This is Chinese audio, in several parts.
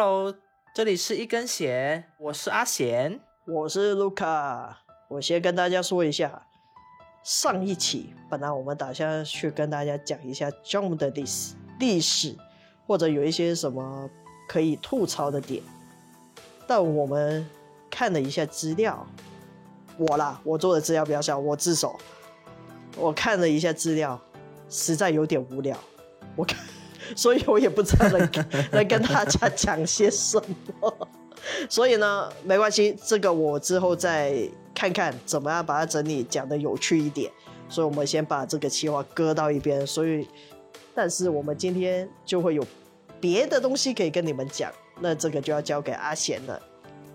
Hello，这里是一根弦，我是阿贤。我是 Luca，我先跟大家说一下，上一期本来我们打算去跟大家讲一下 Jump 的历史历史，或者有一些什么可以吐槽的点，但我们看了一下资料，我啦，我做的资料比较少，我自首，我看了一下资料，实在有点无聊，我看，所以我也不知道能能跟大家讲些什么。所以呢，没关系，这个我之后再看看怎么样把它整理讲的有趣一点。所以我们先把这个企划搁到一边。所以，但是我们今天就会有别的东西可以跟你们讲，那这个就要交给阿贤了。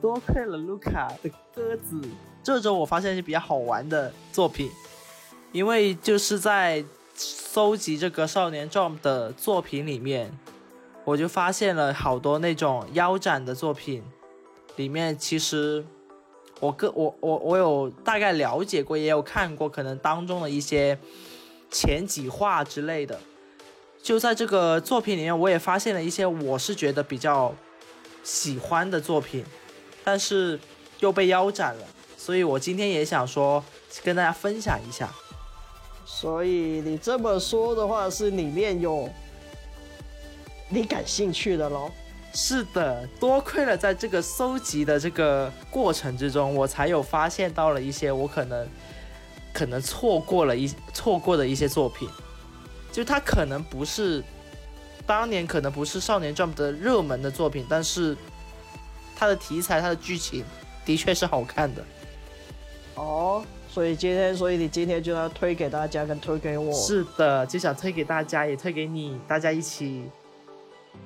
多亏了卢卡的鸽子，这周我发现一些比较好玩的作品，因为就是在搜集这个少年 Jump 的作品里面，我就发现了好多那种腰斩的作品。里面其实我个我我我有大概了解过，也有看过，可能当中的一些前几话之类的。就在这个作品里面，我也发现了一些我是觉得比较喜欢的作品，但是又被腰斩了。所以我今天也想说跟大家分享一下。所以你这么说的话，是里面有你感兴趣的喽？是的，多亏了在这个搜集的这个过程之中，我才有发现到了一些我可能可能错过了一错过的一些作品，就它可能不是当年可能不是少年 Jump 的热门的作品，但是它的题材、它的剧情的确是好看的。哦，所以今天，所以你今天就要推给大家，跟推给我。是的，就想推给大家，也推给你，大家一起。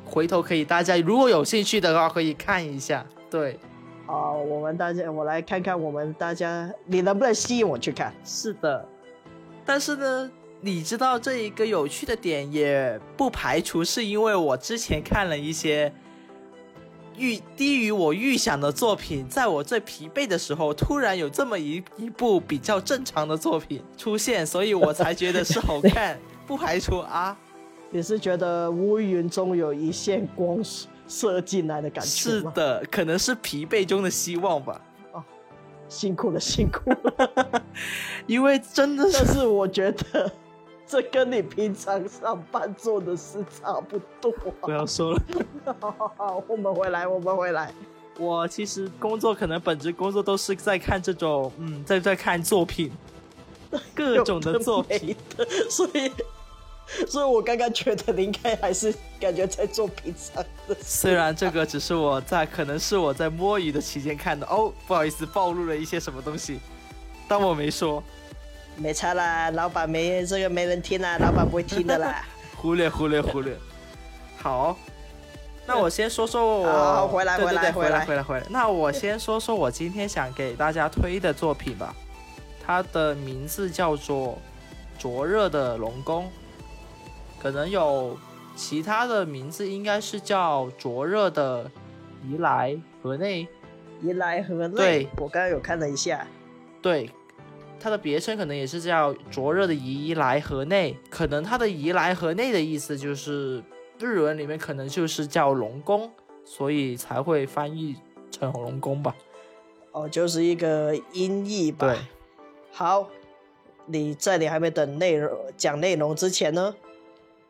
回头可以，大家如果有兴趣的话，可以看一下。对，好，我们大家，我来看看我们大家，你能不能吸引我去看？是的，但是呢，你知道这一个有趣的点，也不排除是因为我之前看了一些预低于我预想的作品，在我最疲惫的时候，突然有这么一一部比较正常的作品出现，所以我才觉得是好 看。不排除啊。你是觉得乌云中有一线光射进来的感觉是的，可能是疲惫中的希望吧。哦，辛苦了，辛苦了。因为真的是，但是我觉得这跟你平常上班做的事差不多。不要说了。好，我们回来，我们回来。我其实工作可能本职工作都是在看这种，嗯，在在看作品，各种的作品，所以。所以，我刚刚觉得你应该还是感觉在做平常的。虽然这个只是我在，可能是我在摸鱼的期间看的。哦，不好意思，暴露了一些什么东西，当我没说。没差啦，老板没这个没人听啦，老板不会听的啦。忽略忽略忽略。好，那我先说说我。好，回来回来回来回来回来。那我先说说我今天想给大家推的作品吧。它的名字叫做《灼热的龙宫》。可能有其他的名字，应该是叫灼热的宜来河内。宜来河内，对我刚刚有看了一下，对，它的别称可能也是叫灼热的宜来河内。可能它的宜来河内的意思就是日文里面可能就是叫龙宫，所以才会翻译成龙宫吧。哦，就是一个音译吧。对，好，你在你还没等内容讲内容之前呢？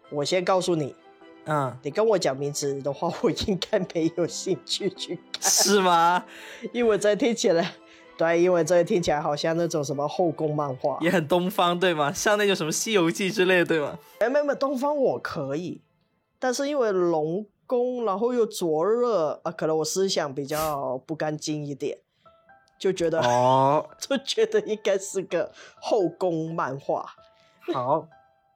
我先告诉你，嗯，你跟我讲名字的话，我应该没有兴趣去看，是吗？因为这听起来，对，因为这个听起来好像那种什么后宫漫画，也很东方，对吗？像那种什么《西游记》之类的，对吗？哎，没有，东方我可以，但是因为龙宫，然后又灼热啊，可能我思想比较不干净一点，就觉得哦，就觉得应该是个后宫漫画。好。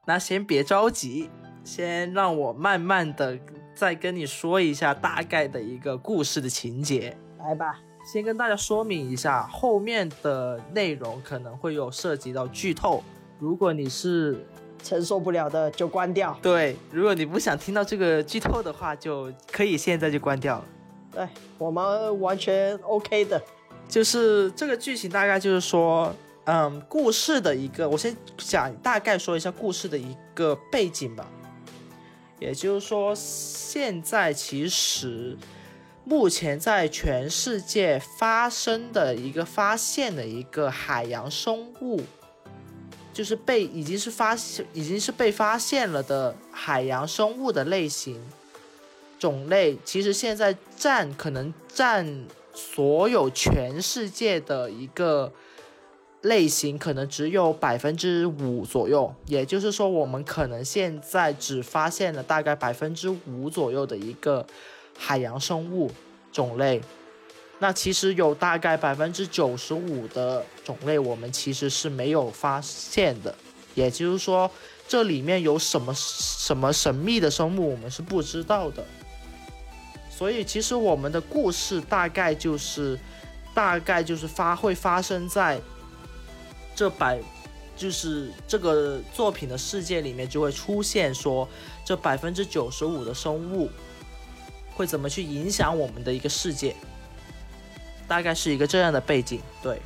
那先别着急，先让我慢慢的再跟你说一下大概的一个故事的情节。来吧，先跟大家说明一下，后面的内容可能会有涉及到剧透，如果你是承受不了的就关掉。对，如果你不想听到这个剧透的话，就可以现在就关掉了。对我们完全 OK 的，就是这个剧情大概就是说。嗯，故事的一个，我先讲大概说一下故事的一个背景吧。也就是说，现在其实目前在全世界发生的一个发现的一个海洋生物，就是被已经是发现已经是被发现了的海洋生物的类型种类，其实现在占可能占所有全世界的一个类型，可能只有百分之五左右。也就是说，我们可能现在只发现了大概百分之五左右的一个。海洋生物种类，那其实有大概百分之九十五的种类，我们其实是没有发现的。也就是说，这里面有什么什么神秘的生物，我们是不知道的。所以，其实我们的故事大概就是，大概就是发会发生在这百，就是这个作品的世界里面，就会出现说这百分之九十五的生物。会怎么去影响我们的一个世界？大概是一个这样的背景，对，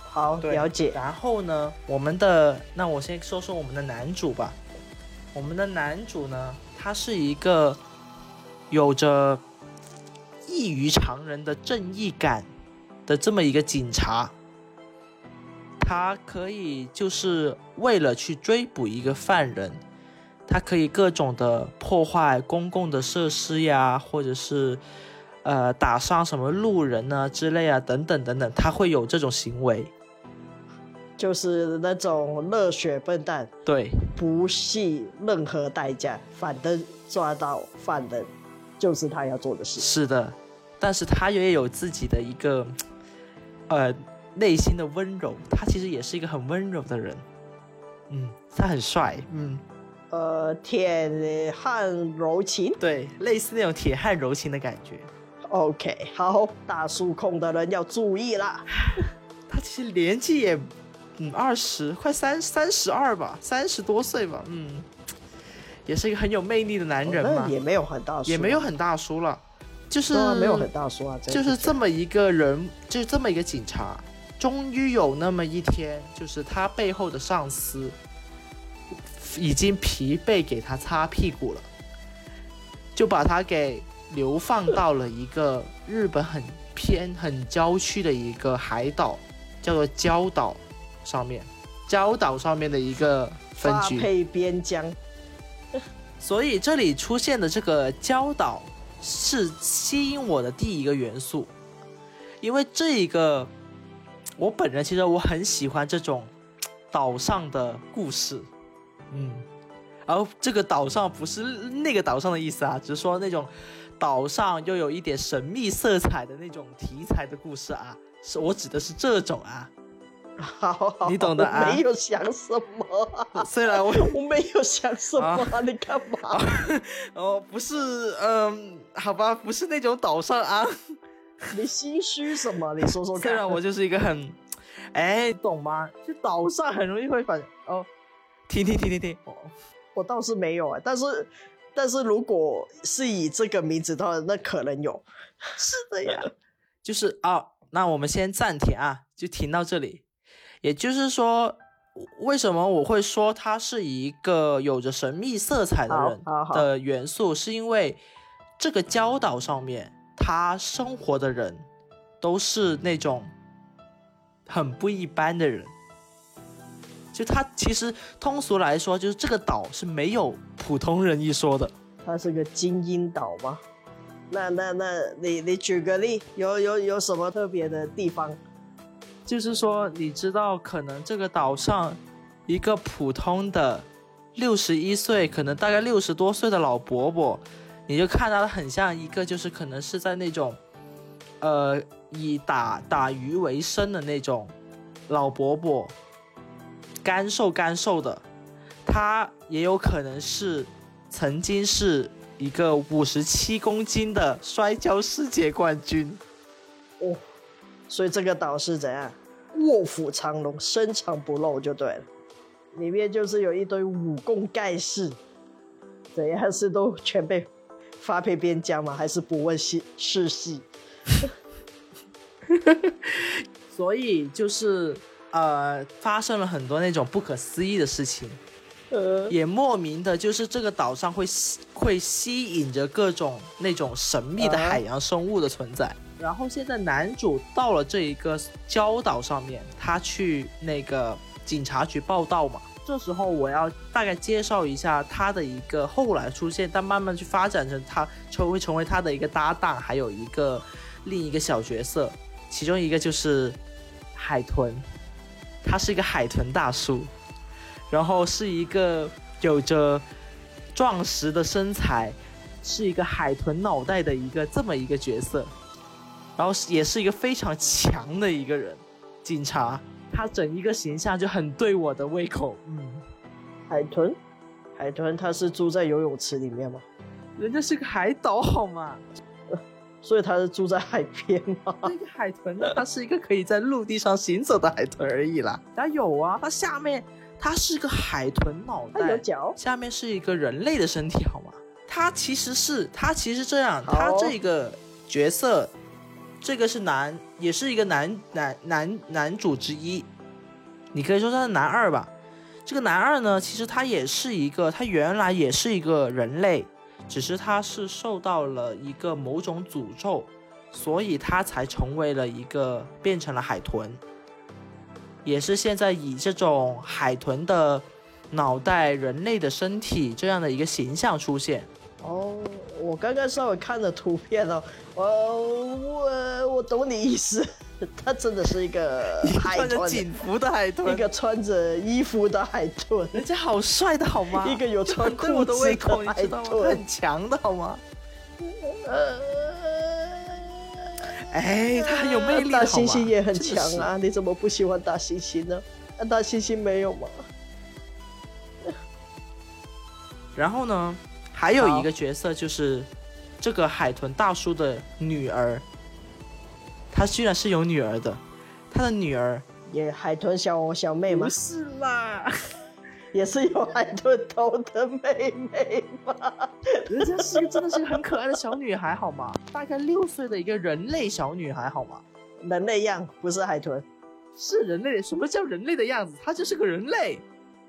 好了解。然后呢，我们的那我先说说我们的男主吧。我们的男主呢，他是一个有着异于常人的正义感的这么一个警察，他可以就是为了去追捕一个犯人。它可以各种的破坏公共的设施呀，或者是，呃，打伤什么路人啊之类啊，等等等等，他会有这种行为，就是那种热血笨蛋，对，不惜任何代价，反正抓到犯人就是他要做的事。是的，但是他也有自己的一个，呃，内心的温柔，他其实也是一个很温柔的人，嗯，他很帅，嗯。呃，铁汉柔情，对，类似那种铁汉柔情的感觉。OK，好，大叔控的人要注意啦。他其实年纪也，嗯，二十，快三三十二吧，三十多岁吧，嗯，也是一个很有魅力的男人嘛。也没有很大叔，也没有很大叔了，就是没有很大叔啊，就是这么一个人，就是这么一个警察，终于有那么一天，就是他背后的上司。已经疲惫，给他擦屁股了，就把他给流放到了一个日本很偏、很郊区的一个海岛，叫做礁岛上面。礁岛上面的一个分局，配边疆。所以这里出现的这个礁岛是吸引我的第一个元素，因为这一个我本人其实我很喜欢这种岛上的故事。嗯，然后这个岛上不是那个岛上的意思啊，只是说那种岛上又有一点神秘色彩的那种题材的故事啊，是我指的是这种啊。好，你懂的啊。没有想什么，虽然我我没有想什么，你干嘛？哦，不是，嗯，好吧，不是那种岛上啊。你心虚什么？你说说看。虽然我就是一个很，哎，懂吗？就岛上很容易会反哦。听听听听听，我我倒是没有啊，但是但是如果是以这个名字的话，那可能有。是的呀，就是啊，那我们先暂停啊，就停到这里。也就是说，为什么我会说他是一个有着神秘色彩的人的元素，是因为这个礁岛上面他生活的人都是那种很不一般的人。就它其实通俗来说，就是这个岛是没有普通人一说的。它是个精英岛吗？那那那你你举个例，有有有什么特别的地方？就是说，你知道，可能这个岛上一个普通的六十一岁，可能大概六十多岁的老伯伯，你就看他很像一个，就是可能是在那种，呃，以打打鱼为生的那种老伯伯。干瘦干瘦的，他也有可能是曾经是一个五十七公斤的摔跤世界冠军哦，所以这个岛是怎样？卧虎藏龙，深藏不露就对了。里面就是有一堆武功盖世，怎样是都全被发配边疆吗？还是不问世世系？所以就是。呃，发生了很多那种不可思议的事情，呃，也莫名的，就是这个岛上会吸会吸引着各种那种神秘的啊。海洋生物的存在。然后现在男主到了这一个礁岛上面，他去那个警察局报道嘛。这时候我要大概介绍一下他的一个后来出现，但慢慢去发展成他成会成为他的一个搭档，还有一个另一个小角色，其中一个就是海豚，他是一个海豚大叔。然后是一个有着壮实的身材，是一个海豚脑袋的一个这么一个角色，然后也是一个非常强的一个人，警察，他整一个形象就很对我的胃口，嗯，海豚，海豚他是住在游泳池里面吗？人家是个海岛好吗？所以它是住在海边吗？那个海豚呢，它是一个可以在陆地上行走的海豚而已啦。它有啊，它下面它是个海豚脑袋，它有脚？下面是一个人类的身体，好吗？它其实是它其实这样，它这个角色，这个是男，也是一个男男男男主之一，你可以说他是男二吧。这个男二呢，其实他也是一个，他原来也是一个人类，只是他是受到了一个某种诅咒，所以他才成为了一个变成了海豚，也是现在以这种海豚的脑袋、人类的身体这样的一个形象出现。哦，我刚刚稍微看了图片哦，呃我我懂你意思，它真的是一个海穿着，警服的海豚，一个穿着衣服的海豚，人家好帅的好吗？一个有穿裤子胃口，你海豚很。强的好吗？呃，哎，他很有魅力的大猩猩也很强啊，你怎么不喜欢大猩猩呢？那大猩猩没有吗？然后呢，还有一个角色就是这个海豚大叔的女儿，她居然是有女儿的，她的女儿也海豚小小妹吗不？是啦，也是有海豚头的妹妹吗？人家是个真的是个很可爱的小女孩好吗？大概六岁的一个人类小女孩好吗？人类样不是海豚。是人类，什么叫人类的样子？她就是个人类，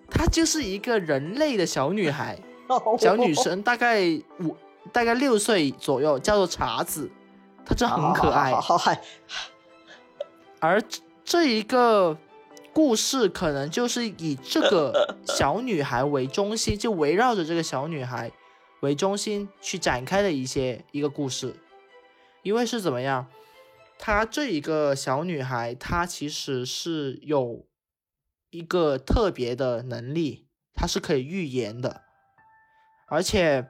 她就是一个人类的小女孩。小女生大概五大概六岁左右，叫做茶子，她真的很可爱。好好好好好而这一个故事可能就是以这个小女孩为中心，就围绕着这个小女孩为中心去展开的一些一个故事。因为是怎么样，她这一个小女孩，她其实是有一个特别的能力，她是可以预言的，而且，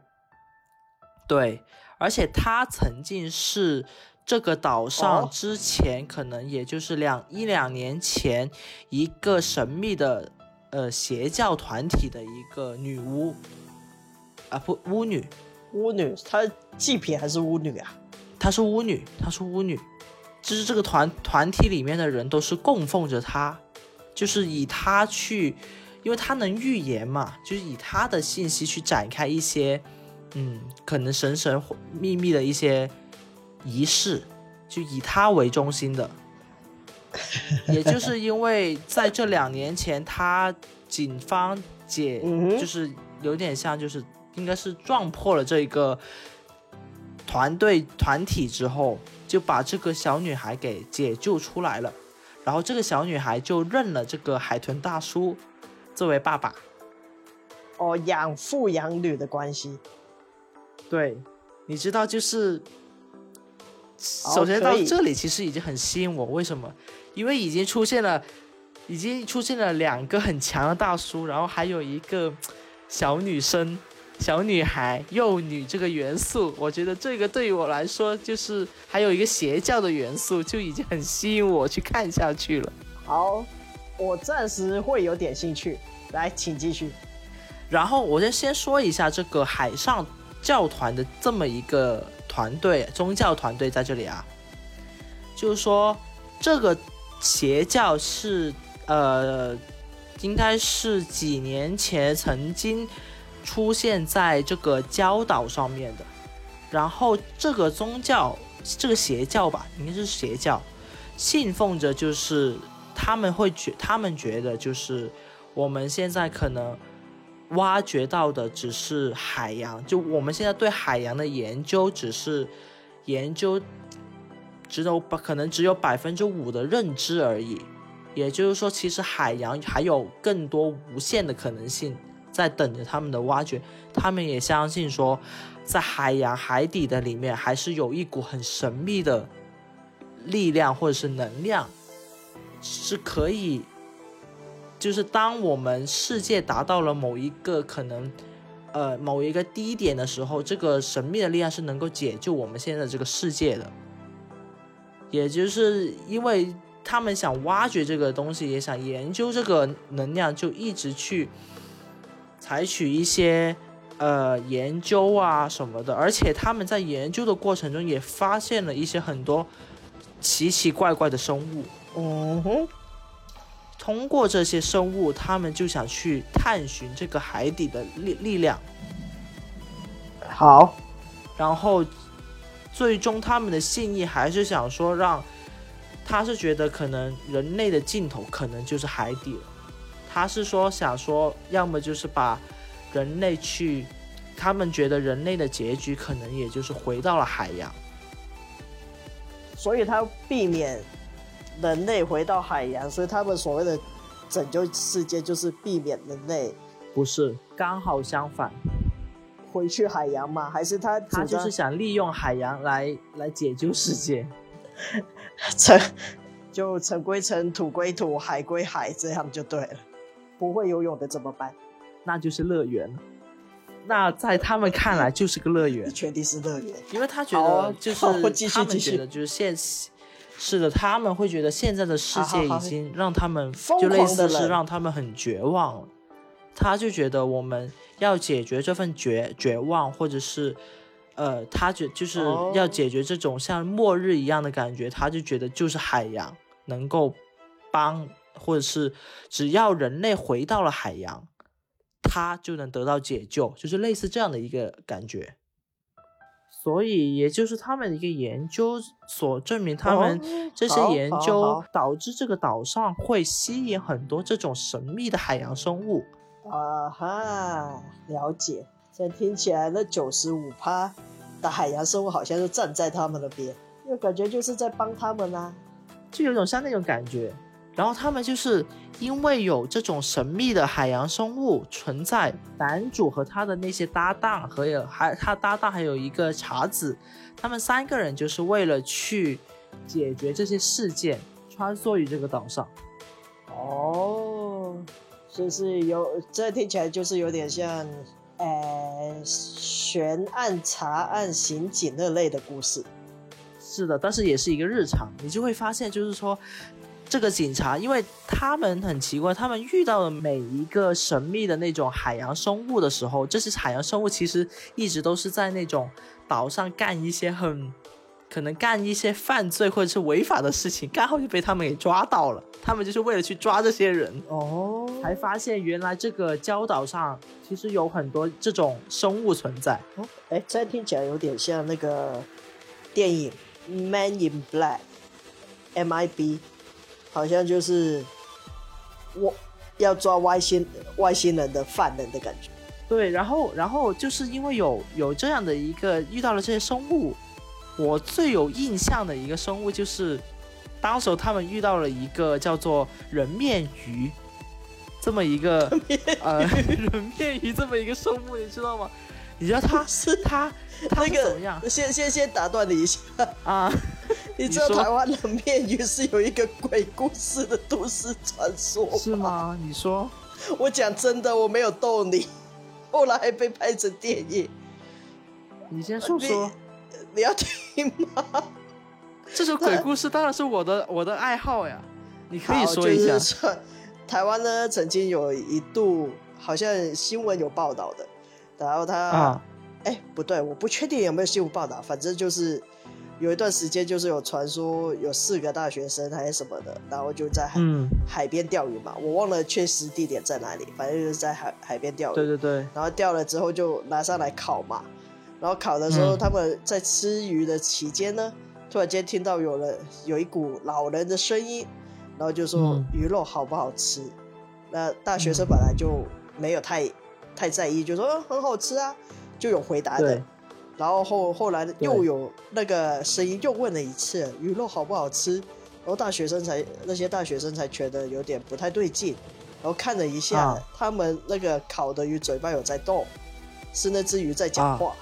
对，而且她曾经是这个岛上哦。之前可能也就是两一两年前一个神秘的呃邪教团体的一个女巫啊不巫女，巫女，她祭品还是巫女啊？她是巫女，她是巫女，就是这个团团体里面的人都是供奉着她，就是以她去，因为她能预言嘛，就是以她的信息去展开一些，嗯，可能神神秘秘的一些仪式，就以他为中心的。也就是因为在这两年前，他警方解就是有点像，就是应该是撞破了这个团队团体之后，就把这个小女孩给解救出来了。然后这个小女孩就认了这个海豚大叔作为爸爸。哦，养父养女的关系。对，你知道就是，首先到这里其实已经很吸引我，为什么？因为已经出现了，已经出现了两个很强的大叔，然后还有一个小女生、小女孩、幼女这个元素，我觉得这个对于我来说，就是还有一个邪教的元素，就已经很吸引我去看下去了。好，我暂时会有点兴趣。来，请继续。然后我先先说一下这个海上教团的这么一个团队，宗教团队在这里啊，就是说这个邪教是呃，应该是几年前曾经出现在这个礁岛上面的，然后这个宗教这个邪教吧，应该是邪教，信奉着就是他们会觉他们觉得就是我们现在可能。挖掘到的只是海洋，就我们现在对海洋的研究只是研究，只有可能只有百分之五的认知而已。也就是说，其实海洋还有更多无限的可能性在等着他们的挖掘。他们也相信说，在海洋海底的里面，还是有一股很神秘的力量或者是能量，是可以，就是当我们世界达到了某一个可能，呃，某一个低点的时候，这个神秘的力量是能够解救我们现在这个世界的。也就是因为。他们想挖掘这个东西，也想研究这个能量，就一直去采取一些呃研究啊什么的。而且他们在研究的过程中，也发现了一些很多奇奇怪怪的生物。嗯哼，通过这些生物，他们就想去探寻这个海底的力力量。好，然后最终他们的信义还是想说让。他是觉得可能人类的尽头可能就是海底了，他是说想说，要么就是把人类去，他们觉得人类的结局可能也就是回到了海洋，所以他避免人类回到海洋，所以他们所谓的拯救世界就是避免人类，不是刚好相反，回去海洋嘛？还是他他就是想利用海洋来来解救世界。成就尘归尘，土归土，海归海，这样就对了。不会游泳的怎么办？那就是乐园。那在他们看来就是个乐园，确定是乐园。因为他觉得就是他们觉得就是现是的，他们会觉得现在的世界已经让他们就类似是让他们很绝望了。他就觉得我们要解决这份绝绝望，或者是。呃，他觉就是要解决这种像末日一样的感觉，他就觉得就是海洋能够帮，或者是只要人类回到了海洋，他就能得到解救，就是类似这样的一个感觉。所以，也就是他们的一个研究所证明，他们这些研究导致这个岛上会吸引很多这种神秘的海洋生物。啊哈，了解。这听起来，那九十五趴的海洋生物好像是站在他们那边，因为感觉就是在帮他们啊，就有种像那种感觉。然后他们就是因为有这种神秘的海洋生物存在，男主和他的那些搭档，和有还他搭档还有一个茶子，他们三个人就是为了去解决这些事件，穿梭于这个岛上。哦，就是有这听起来就是有点像。呃，悬案、查案、刑警那类的故事，是的，但是也是一个日常。你就会发现，就是说，这个警察，因为他们很奇怪，他们遇到了每一个神秘的那种海洋生物的时候，这些海洋生物其实一直都是在那种岛上干一些很。可能干一些犯罪或者是违法的事情，刚好就被他们给抓到了。他们就是为了去抓这些人哦，才发现原来这个礁岛上其实有很多这种生物存在。哦，哎，这听起来有点像那个电影《Man in Black》（MIB），好像就是我要抓外星外星人的犯人的感觉。对，然后然后就是因为有有这样的一个遇到了这些生物。我最有印象的一个生物就是，当时他们遇到了一个叫做人面鱼，这么一个呃 人面鱼这么一个生物，你知道吗？你知道它是它它是怎么样？先先先打断你一下啊！你知道台湾的面鱼是有一个鬼故事的都市传说是吗？你说？我讲真的，我没有逗你，后来还被拍成电影。你先说说。你要听吗？这首鬼故事当然是我的我的爱好呀，你可以说一下。台湾呢，曾经有一度好像新闻有报道的，然后他，哎，不对，我不确定有没有新闻报道，反正就是有一段时间就是有传说有四个大学生还是什么的，然后就在海海边钓鱼嘛，我忘了确实地点在哪里，反正就是在海海边钓鱼。对对对。然后钓了之后就拿上来烤嘛。然后烤的时候，他们在吃鱼的期间呢，突然间听到有人有一股老人的声音，然后就说鱼肉好不好吃？那大学生本来就没有太太在意，就说、嗯、很好吃啊，就有回答的对。然后后后来又有那个声音又问了一次鱼肉好不好吃，然后大学生才那些大学生才觉得有点不太对劲，然后看了一下，啊他们那个烤的鱼嘴巴有在动，是那只鱼在讲话。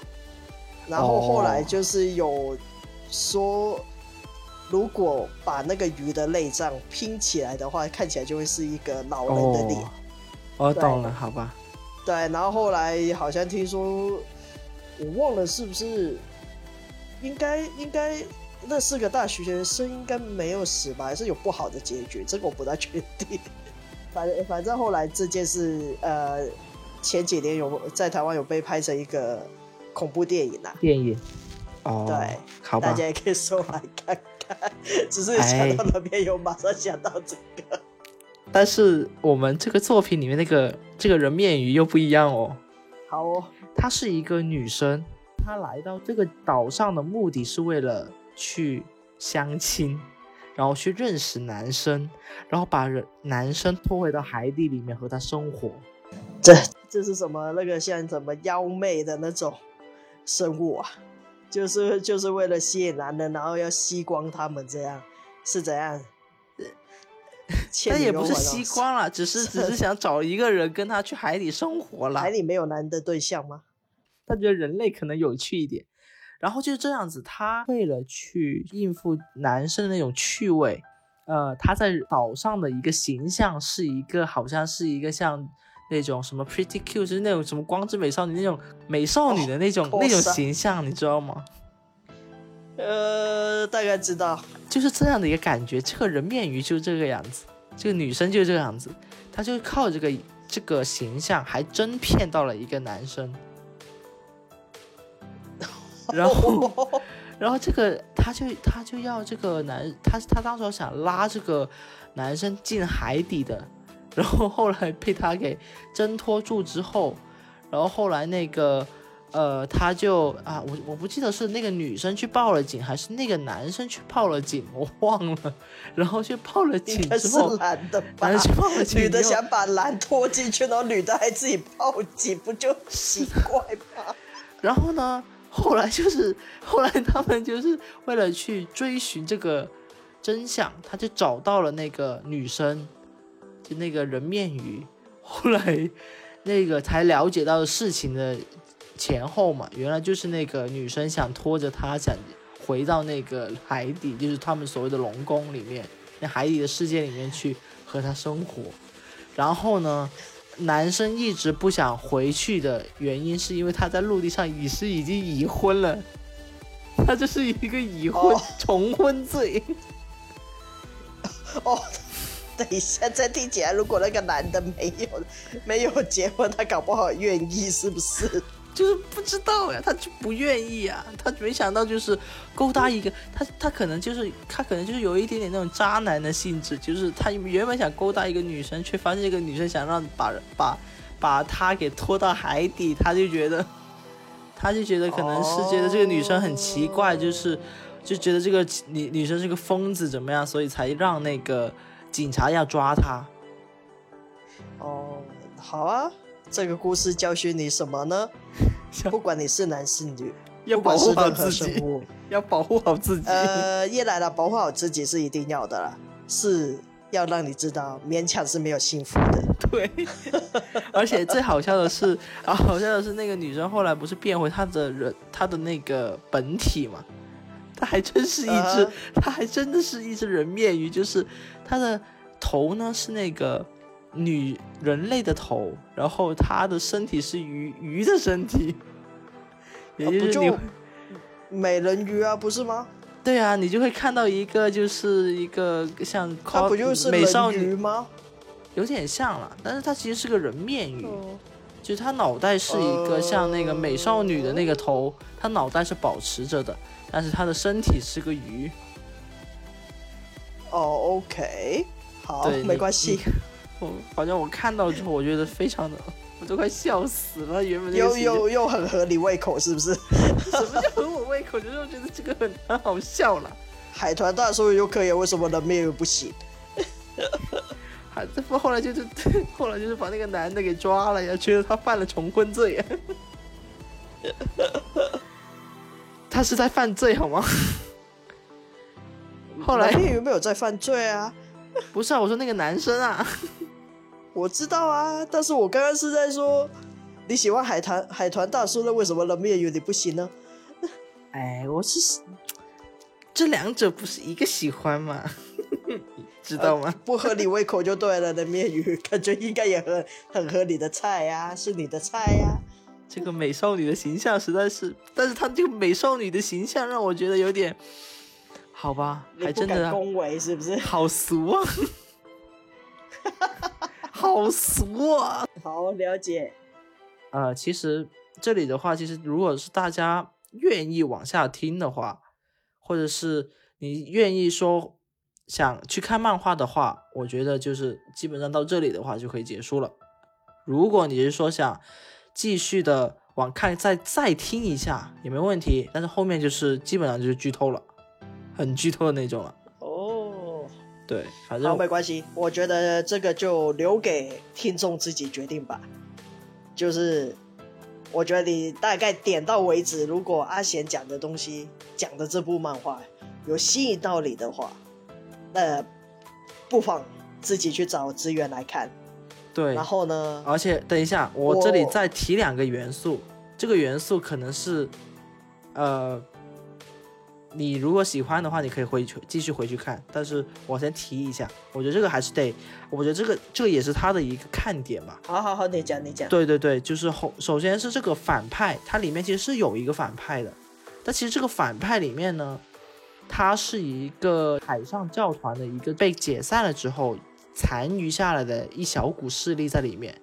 然后后来就是有说，如果把那个鱼的内脏拼起来的话，看起来就会是一个老人的脸。哦，我懂了，好吧。对，然后后来好像听说，我忘了是不是，应该应该那四个大学生应该没有死吧，还是有不好的结局，这个我不太确定。反正反正后来这件事，呃，前几年有在台湾有被拍成一个恐怖电影啊，电影。哦，对，好吧。大家也可以搜来看看。只是想到那边有马上想到这个。但是我们这个作品里面那个这个人面鱼又不一样哦。好哦，她是一个女生，她来到这个岛上的目的是为了去相亲，然后去认识男生，然后把人男生拖回到海底里面和他生活。这 这是什么？那个像什么妖媚的那种生物啊？就是就是为了吸引男人，然后要吸光他们，这样是怎样？但也不是吸光。光了，只是只是想找一个人跟他去海底生活了海。里没有男的对象吗？他觉得人类可能有趣一点，然后就是这样子。他为了去应付男生的那种趣味，呃，他在岛上的一个形象是一个好像是一个像那种什么 Pretty Cute，就是那种什么光之美少女那种美少女的那种、哦那种形象，你知道吗？呃，大概知道。就是这样的一个感觉。这个人面鱼就这个样子，这个女生就是这个样子，她就靠这个这个形象，还真骗到了一个男生。然后，然后这个他就他就要这个男，他他当时想拉这个男生进海底的，然后后来被他给挣脱住之后，然后后来那个呃他就啊我我不记得是那个女生去报了警，还是那个男生去报了警，我忘了，然后去报了警之后，男的吧男？生报了警，女的想把男拖进去，然后女的还自己报警，不就 奇怪吗？然后呢，后来就是后来他们就是为了去追寻这个真相，他就找到了那个女生，就那个人面鱼。后来那个才了解到事情的前后嘛，原来就是那个女生想拖着他想回到那个海底，就是他们所谓的龙宫里面，那海底的世界里面去和他生活。然后呢，男生一直不想回去的原因，是因为他在陆地上已是已经已婚了，他这是一个已婚、哦重婚罪。哦，等一下，再听起来，如果那个男的没有没有结婚，他搞不好愿意，是不是？就是不知道呀，他就不愿意啊，他没想到就是勾搭一个他，他可能就是他可能就是有一点点那种渣男的性质，就是他原本想勾搭一个女生，却发现这个女生想让把把把他给拖到海底，他就觉得 他就觉得可能是觉得这个女生很奇怪，就是就觉得这个女女生是个疯子怎么样，所以才让那个警察要抓她。哦，好啊，这个故事教训你什么呢？不管你是男是女，要保护好自己，要保护好自己。呃，一来了，保护好自己是一定要的啦，是要让你知道，勉强是没有幸福的。对，而且最好笑的是，啊，好笑的是那个女生后来不是变回她的人，她的那个本体嘛，她还真是一只，啊她还真的是一只人面鱼，就是她的头呢是那个女人类的头，然后她的身体是鱼鱼的身体，也就是你就美人鱼啊，不是吗？对啊，你就会看到一个就是一个像它不就是美少女，吗？有点像了，但是它其实是个人面鱼。嗯，就是她脑袋是一个像那个美少女的那个头，她脑袋是保持着的，但是她的身体是个鱼。哦，OK，好，，没关系。我反正我看到之后，我觉得非常的，我都快笑死了。原本又又又很合你胃口，是不是？什么叫合我胃口？就是我觉得这个很很好笑了。海豚大叔又可以，为什么人面又不行？还后后来就是 后来就是把那个男的给抓了呀，觉得他犯了重婚罪呀。他是在犯罪好吗？后来蓝面鱼没有在犯罪啊，不是啊，我说那个男生啊，我知道啊，但是我刚刚是在说你喜欢海豚海豚大叔，那为什么冷面鱼你不行呢？哎，我是这两者不是一个喜欢吗？知道吗？不合你胃口就对了，冷面鱼感觉应该也很很合你的菜呀、是你的菜呀、这个美少女的形象实在是，但是她这个美少女的形象让我觉得有点，好吧，你还真的恭维是不是？好俗啊，好俗啊。好了解，呃，其实这里的话，其实如果是大家愿意往下听的话，或者是你愿意说想去看漫画的话，我觉得就是基本上到这里的话就可以结束了。如果你是说想继续的往看再再听一下也没问题，但是后面就是基本上就是剧透了，很剧透的那种了。哦，对，反好，正没关系，我觉得这个就留给听众自己决定吧。就是我觉得你大概点到为止，如果阿贤讲的东西讲的这部漫画有吸引到你的话，那不妨自己去找资源来看。对，然后呢，而且等一下，我这里再提两个元素，这个元素可能是，呃，你如果喜欢的话，你可以回去继续回去看。但是我先提一下，我觉得这个还是得，我觉得这个这个也是他的一个看点吧。好好好，你讲你讲。对对对，就是后首先是这个反派，它里面其实是有一个反派的，但其实这个反派里面呢，他是一个海上教团的一个被解散了之后残余下来的一小股势力在里面，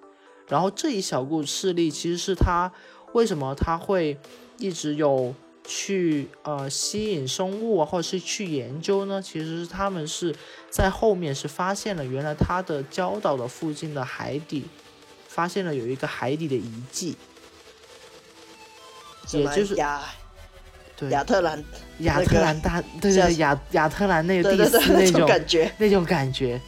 然后这一小股势力其实是他为什么他会一直有去呃吸引生物啊，或者是去研究呢？其实是他们是在后面是发现了原来他的礁岛的附近的海底。发现了有一个海底的遗迹，也就是亚对亚特兰，亚特兰大，对对对亚亚特兰那个对第对对，那种四那种感觉。那种感觉，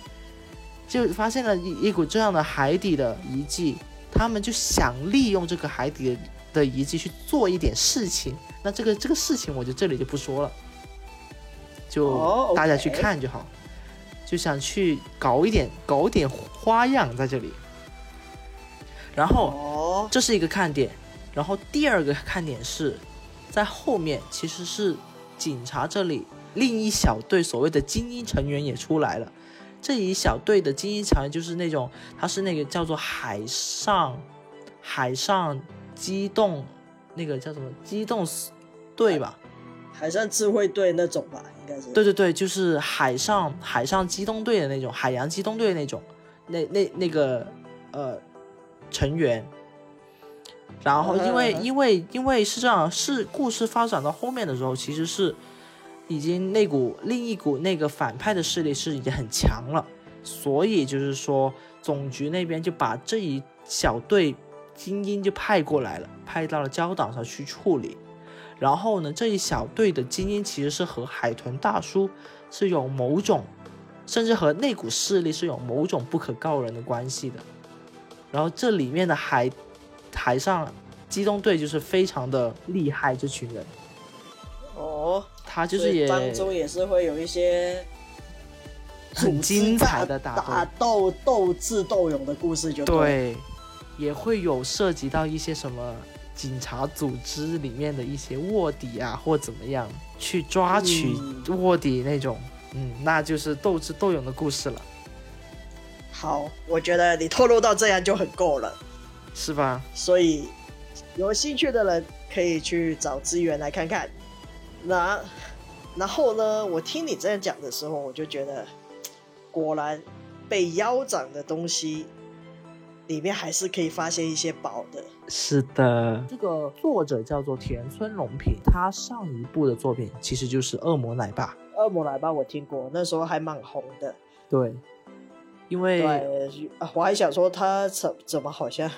就发现了一一股这样的海底的遗迹，他们就想利用这个海底的的遗迹去做一点事情。那这个这个事情，我就这里就不说了，就哦大家去看就好。就想去搞一点搞一点花样在这里，然后。哦，这是一个看点。然后第二个看点是在后面，其实是警察这里另一小队所谓的精英成员也出来了。这一小队的精英成员就是那种，他是那个叫做海上海上机动那个叫什么机动队吧？海上智慧队那种吧，应该是。对对对，就是海上海上机动队的那种，海洋机动队那种，那那那个呃成员。然后因为因为因为是这样，是故事发展到后面的时候，其实是已经那股另一股那个反派的势力是已经很强了，所以就是说总局那边就把这一小队精英就派过来了，派到了礁岛上去处理。然后呢，这一小队的精英其实是和海豚大叔是有某种，甚至和那股势力是有某种不可告人的关系的。然后这里面的海海上机动队就是非常的厉害，这群人，哦，他就是也当中也是会有一些很精彩的打打斗，斗斗智斗勇的故事就了。对，也会有涉及到一些什么警察组织里面的一些卧底啊，或怎么样去抓取嗯卧底那种，嗯，那就是斗智斗勇的故事了，好，我觉得你透露到这样就很够了，是吧？所以有兴趣的人可以去找资源来看看。那然后呢，我听你这样讲的时候，我就觉得，果然被腰斩的东西里面还是可以发现一些宝的。是的，这个作者叫做田村隆平，他上一部的作品其实就是《恶魔奶爸》。恶魔奶爸，我听过，那时候还蛮红的。对，因为对，啊我还想说他怎怎么好像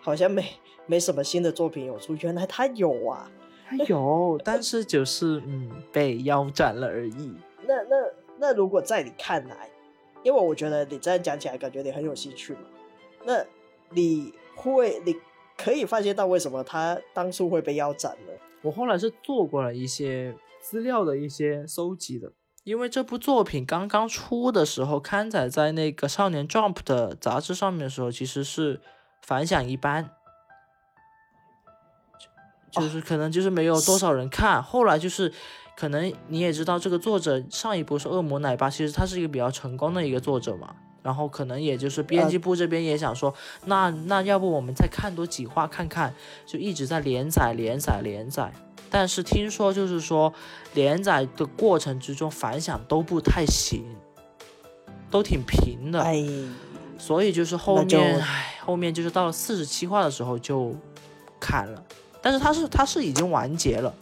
好像没没什么新的作品有出，原来他有啊。他有，但是就是嗯被腰斩了而已。那那那如果在你看来，因为我觉得你这样讲起来，感觉你很有兴趣嘛。那你会，你可以发现到为什么他当初会被腰斩呢？我后来是做过了一些资料的一些搜集的，因为这部作品刚刚出的时候，刊载在那个少年 Jump 的杂志上面的时候，其实是反响一般，就就是可能就是没有多少人看。后来就是可能你也知道，这个作者上一部是《恶魔奶爸》，其实他是一个比较成功的一个作者嘛。然后可能也就是编辑部这边也想说，那那要不我们再看多几话看看，就一直在连载连载连载。但是听说就是说连载的过程之中反响都不太行，都挺平的。哎，所以就是后面，唉，后面就是到了四十七话的时候就砍了。但是它是它是已经完结了，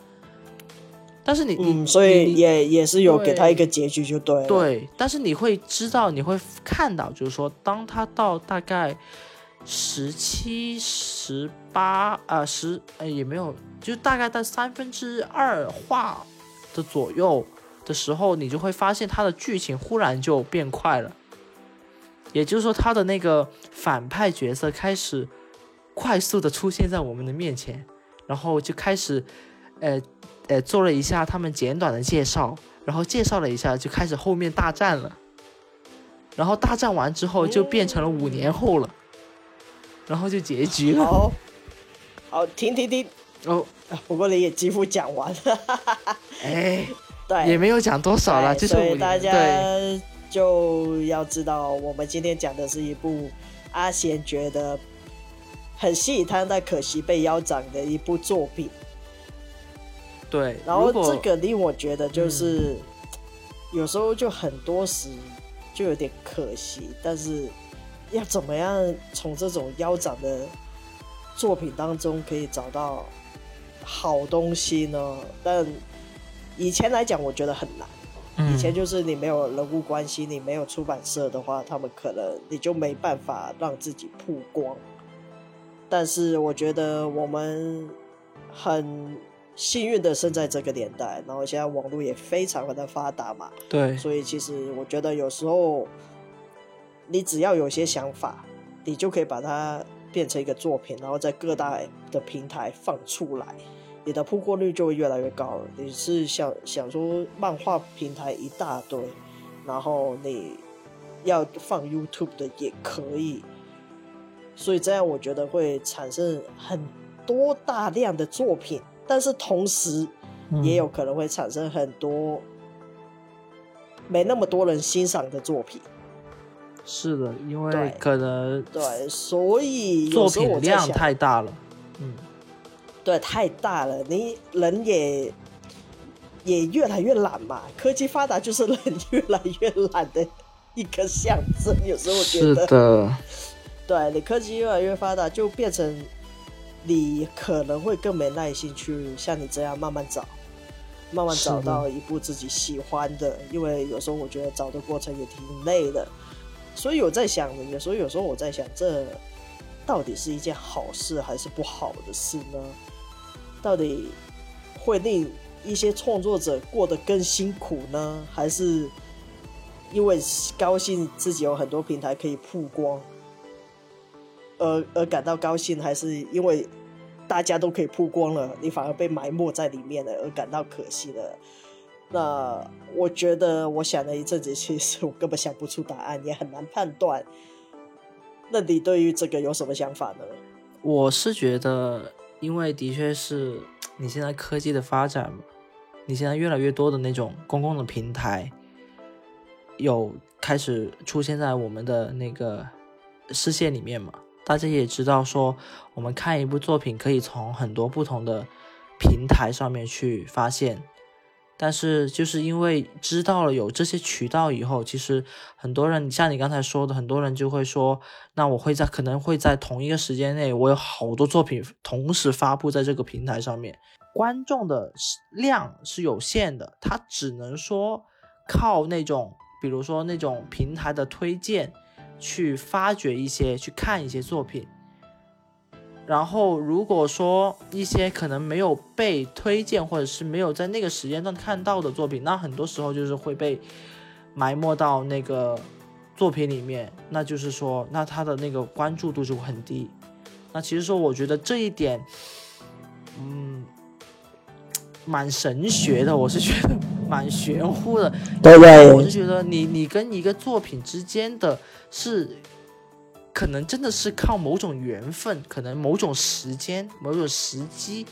但是你你嗯，所以也也是有给他一个结局就对了。，对，但是你会知道，你会看到，就是说，当他到大概十七、十八啊十呃也没有，就大概在三分之二话的左右的时候，你就会发现他的剧情忽然就变快了，也就是说，他的那个反派角色开始快速的出现在我们的面前，然后就开始呃呃做了一下他们简短的介绍，然后介绍了一下，就开始后面大战了。然后大战完之后就变成了五年后了，然后就结局了。好，好，停停停。哦，啊 不过你也几乎讲完了，哎，对，也没有讲多少了，就是五所以大家就要知道，我们今天讲的是一部阿贤觉得很吸引他，但可惜被腰斩的一部作品。对。然后这个令我觉得就是、有时候就很多时就有点可惜，但是要怎么样从这种腰斩的作品当中可以找到好东西呢？但以前来讲，我觉得很难。以前嗯就是你没有人物关系，你没有出版社的话，他们可能你就没办法让自己曝光。但是我觉得我们很幸运的生在这个年代，然后现在网络也非常的发达嘛，对所以其实我觉得有时候你只要有些想法，你就可以把它变成一个作品，然后在各大的平台放出来，你的曝光率就会越来越高了。你是想想说漫画平台一大堆，然后你要放 YouTube 的也可以，所以这样我觉得会产生很多大量的作品，但是同时嗯也有可能会产生很多没那么多人欣赏的作品。是的，因为对可能对，所以有作品量，太大了。嗯，对，太大了，你人也也越来越懒嘛。科技发达就是人越来越懒的一个象征。有时候我觉是得，的，对你科技越来越发达，就变成你可能会更没耐心去像你这样慢慢找，慢慢找到一部自己喜欢的。因为有时候我觉得找的过程也挺累的，所以我在想，有时候有时候我在想，这到底是一件好事还是不好的事呢？到底会令一些创作者过得更辛苦呢，还是因为高兴自己有很多平台可以曝光，而而感到高兴，还是因为大家都可以曝光了，你反而被埋没在里面了，而感到可惜了？那我觉得，我想了一阵子，其实我根本想不出答案，也很难判断。那你对于这个有什么想法呢？我是觉得，因为的确是你现在科技的发展，你现在越来越多的那种公共的平台，有开始出现在我们的那个视线里面嘛。大家也知道说，我们看一部作品可以从很多不同的平台上面去发现，但是就是因为知道了有这些渠道以后，其实很多人像你刚才说的，很多人就会说，那我会在可能会在同一个时间内，我有好多作品同时发布在这个平台上面，观众的量是有限的，他只能说靠那种，比如说那种平台的推荐去发掘一些，去看一些作品。然后，如果说一些可能没有被推荐，或者是没有在那个时间段看到的作品，那很多时候就是会被埋没到那个作品里面，那就是说，那他的那个关注度就会很低。那其实说，我觉得这一点，嗯，蛮神学的，我是觉得蛮玄乎的。对对，我是觉得你你跟一个作品之间的是，可能真的是靠某种缘分，可能某种时间、某种时机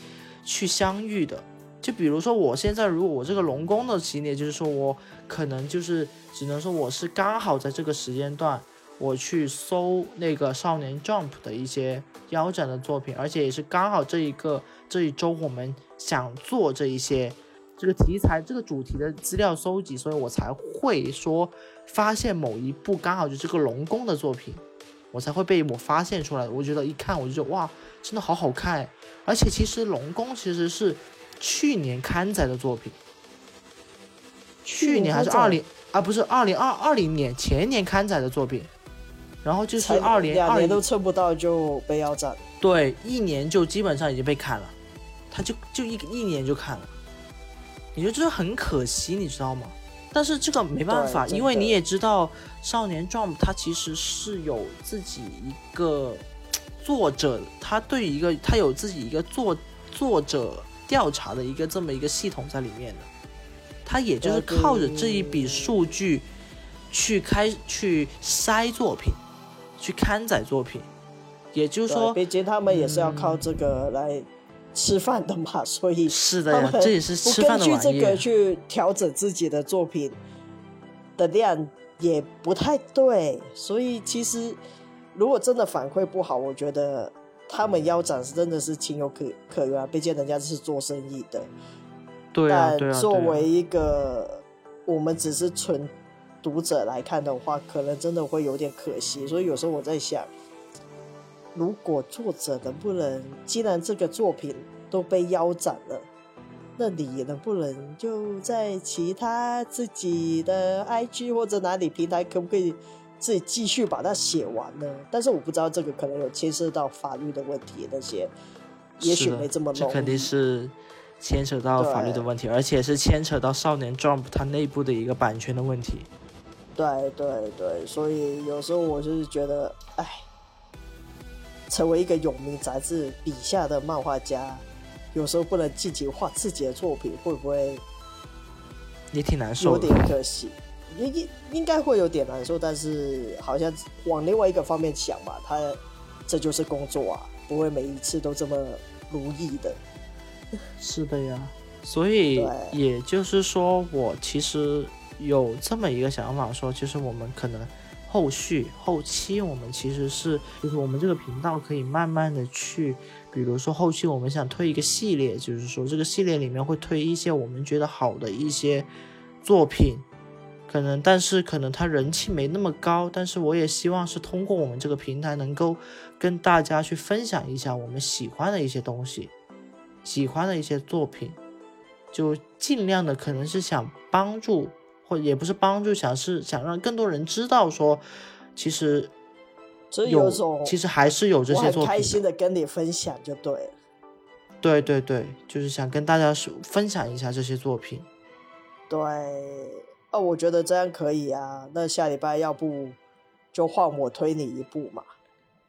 去相遇的。就比如说，我现在如果我这个龙宫的系列，就是说我可能就是只能说我是刚好在这个时间段。我去搜那个少年 Jump 的一些腰斩的作品，而且也是刚好这一个这一周我们想做这一些这个题材、这个主题的资料搜集，所以我才会说发现某一部刚好就是个龙宫的作品，我才会被我发现出来。我觉得一看我就觉得哇，真的好好看！而且其实龙宫其实是去年刊载的作品，去年还是二零啊？不是二零二二零年前年刊载的作品。然后就是二年，两年都撑不到就被腰斩，对，一年就基本上已经被砍了，他就就一一年就砍了，你觉得这很可惜，你知道吗？但是这个没办法，因为你也知道，少年 Jump 他其实是有自己一个作者，他对于一个他有自己一个作作者调查的一个这么一个系统在里面的，他也就是靠着这一笔数据去开去筛作品。去刊载作品，也就是说，毕竟他们也是要靠这个来吃饭的嘛，所以是的呀，这也是吃饭的根据这个去调整自己的作品的量也不太对，所以其实如果真的反馈不好，我觉得他们腰斩是真的是情有可可原，毕竟人家是做生意的。对啊，但作为一个我们只是纯。读者来看的话，可能真的会有点可惜。所以有时候我在想，如果作者能不能，既然这个作品都被腰斩了，那你能不能就在其他自己的 IG 或者哪里平台，可不可以自己继续把它写完呢？但是我不知道这个可能有牵涉到法律的问题，那些也许没这么这肯定是牵扯到法律的问题，而且是牵扯到少年 Jump 它内部的一个版权的问题。对对对，所以有时候我就是觉得，哎，成为一个有名杂志笔下的漫画家，有时候不能自己画自己的作品，会不会也挺难受？有点可惜，应应应该会有点难受，但是好像往另外一个方面想吧，他这就是工作啊，不会每一次都这么如意的。是的呀，所以也就是说，我其实。有这么一个想法，说其实我们可能后续后期我们其实是就是我们这个频道可以慢慢的去，比如说后期我们想推一个系列，就是说这个系列里面会推一些我们觉得好的一些作品，可能但是可能它人气没那么高，但是我也希望是通过我们这个平台能够跟大家去分享一下我们喜欢的一些东西，喜欢的一些作品，就尽量的可能是想帮助。或也不是帮助，想是想让更多人知道说，其实有种，其实还是有这些作品。开心的跟你分享就对了。对对对，就是想跟大家说分享一下这些作品。对，哦，我觉得这样可以啊。那下礼拜要不就换我推你一部嘛？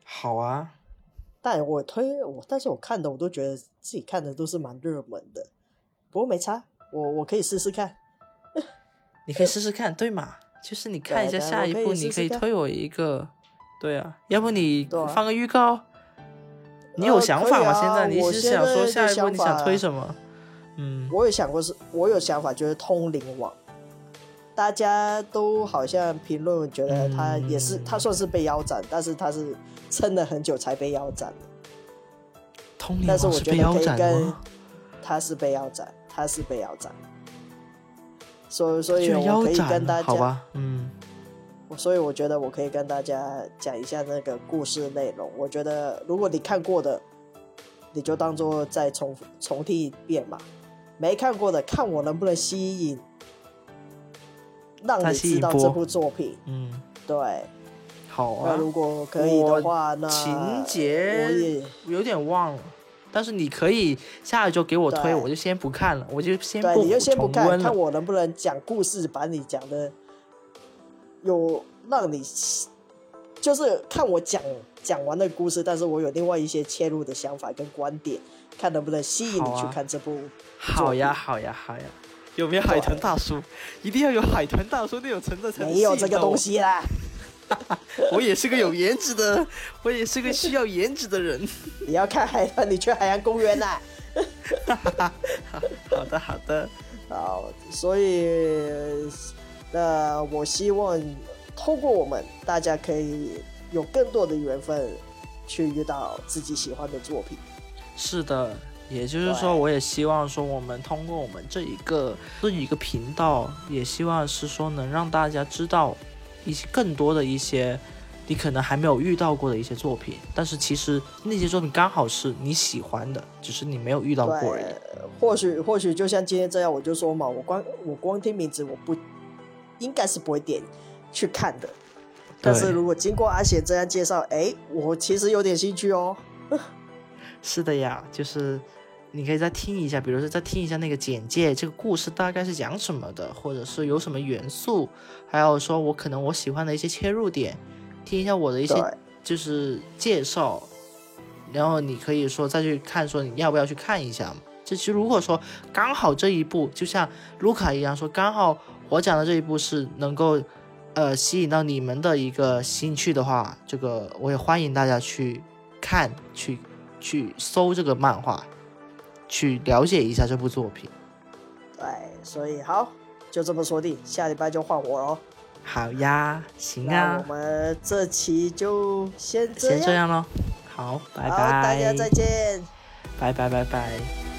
好啊。但我推我，但是我看的我都觉得自己看的都是蛮热门的。不过没差，我我可以试试看。你可以试试看，对嘛？就是你看一下下一步，你可以推我一个，对啊，要不你放个预告？你有想法吗？现在你是想说下一步你想推什么？嗯，我有想过，是我有想法，就是通灵王，大家都好像评论觉得他也是，他算是被腰斩，但是他是撑了很久才被腰斩通灵王是被腰斩吗？他是被腰斩，他是被腰斩。所以，所以我可以跟大家，好吧，嗯，所以我觉得我可以跟大家讲一下那个故事内容。我觉得如果你看过的，你就当做再重重听一遍嘛；没看过的，看我能不能吸引，让你知道这部作品。嗯，对，好啊。那如果可以的话，那情节我也有点忘了。但是你可以下一周给我推，我就先不看了，我就先不你就先不看，看我能不能讲故事，把你讲的有让你就是看我讲讲完的故事，但是我有另外一些切入的想法跟观点，看能不能吸引你去看这部。好呀，好呀，好呀！有没有海豚大叔？一定要有海豚大叔那种存在才没有这个东西啦。我也是个有颜值的，我也是个需要颜值的人。你要看海豚，你去海洋公园呐。好的，好的，好。所以，那我希望通过我们，大家可以有更多的缘分去遇到自己喜欢的作品。是的，也就是说，我也希望说，我们通过我们这一个这一个频道，也希望是说能让大家知道。一些更多的一些，你可能还没有遇到过的一些作品，但是其实那些作品刚好是你喜欢的，只是你没有遇到过而已。或许或许就像今天这样，我就说嘛，我光我光听名字，我不应该是不会点去看的。但是如果经过阿贤这样介绍，哎，我其实有点兴趣哦。是的呀，就是。你可以再听一下，比如说再听一下那个简介，这个故事大概是讲什么的，或者是有什么元素，还有说我可能我喜欢的一些切入点，听一下我的一些就是介绍，然后你可以说再去看，说你要不要去看一下。嘛。这其实如果说刚好这一部就像卢卡一样，说刚好我讲的这一部是能够呃吸引到你们的一个兴趣的话，这个我也欢迎大家去看，去去搜这个漫画。去了解一下这部作品，对，所以好，就这么说定，下礼拜就换我喽。好呀，行啊，我们这期就先先这样喽。好，拜拜，大家再见，拜拜拜拜。